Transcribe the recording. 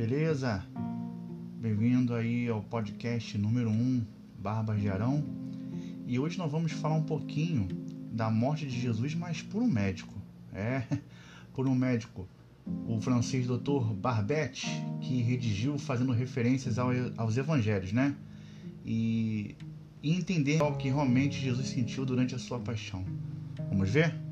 beleza? Bem-vindo aí ao podcast número 1, Barbas de Arão. E hoje nós vamos falar um pouquinho da morte de Jesus, mas por um médico. É, por um médico, o francês doutor Barbet, que redigiu fazendo referências aos evangelhos, né? E, e entender o que realmente Jesus sentiu durante a sua paixão. Vamos ver?